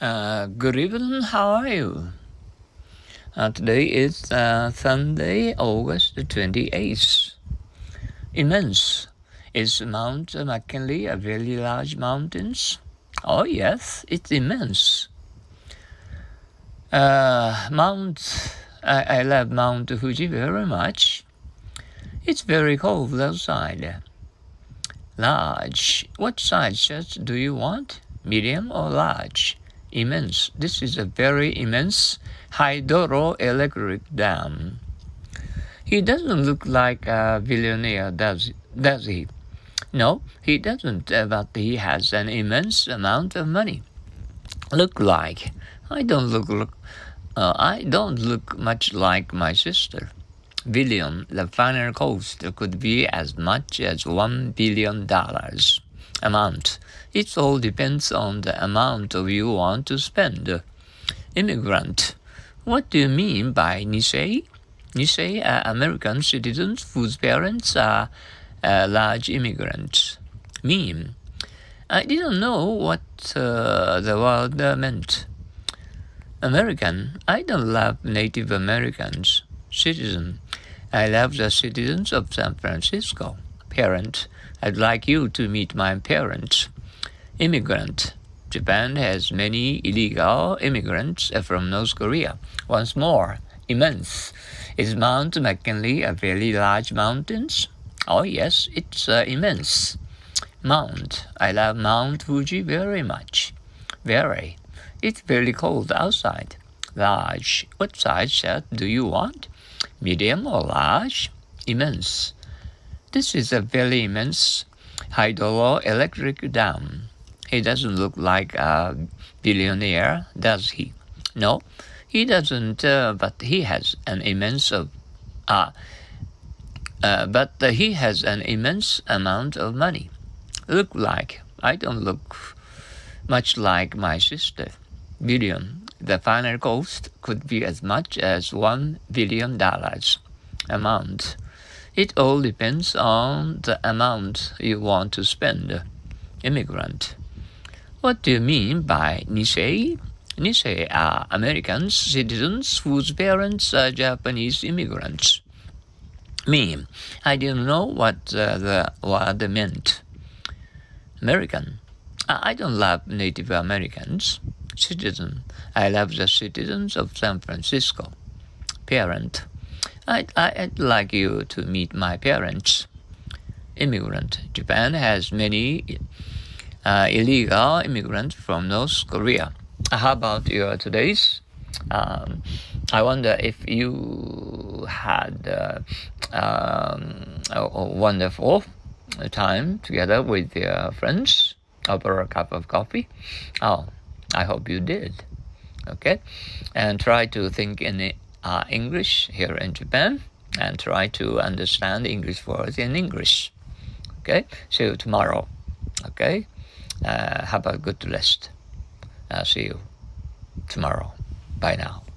Uh, good evening, how are you? Uh, today is uh, Sunday, August 28th. Immense. Is Mount McKinley a very large mountain? Oh, yes, it's immense. Uh, Mount, I, I love Mount Fuji very much. It's very cold outside. Large. What size shirt do you want? Medium or large? Immense. This is a very immense hydroelectric dam. He doesn't look like a billionaire, does, does he? No, he doesn't, uh, but he has an immense amount of money. Look like. I don't look, look uh, I don't look much like my sister. Billion, the final cost could be as much as one billion dollars amount. It all depends on the amount of you want to spend. Immigrant. What do you mean by Nisei? Nisei are American citizens whose parents are uh, large immigrants. Mean. I didn't know what uh, the word meant. American. I don't love Native Americans. Citizen. I love the citizens of San Francisco. Parent. I'd like you to meet my parents. Immigrant. Japan has many illegal immigrants from North Korea. Once more, immense. Is Mount McKinley a very large mountain? Oh, yes, it's uh, immense. Mount. I love Mount Fuji very much. Very. It's very cold outside. Large. What size shirt do you want? Medium or large? Immense. This is a very immense hydroelectric dam. He doesn't look like a billionaire, does he? No, he doesn't, uh, but he has an immense of, uh, uh, but he has an immense amount of money. Look like I don't look much like my sister. Billion. The final cost could be as much as one billion dollars amount. It all depends on the amount you want to spend. Immigrant. What do you mean by Nisei? Nisei are American citizens whose parents are Japanese immigrants. Me, I didn't know what uh, the word meant. American. I don't love Native Americans. Citizen. I love the citizens of San Francisco. Parent. I'd, I'd like you to meet my parents. Immigrant. Japan has many uh, illegal immigrants from North Korea. How about your today's? Um, I wonder if you had uh, um, a, a, wonderful time together with your friends over a cup of coffee. Oh, I hope you did. Okay, and try to think in uh, English here in Japan and try to understand English words in English. Okay, see you tomorrow. Okay, uh, have a good rest. I'll see you tomorrow. Bye now.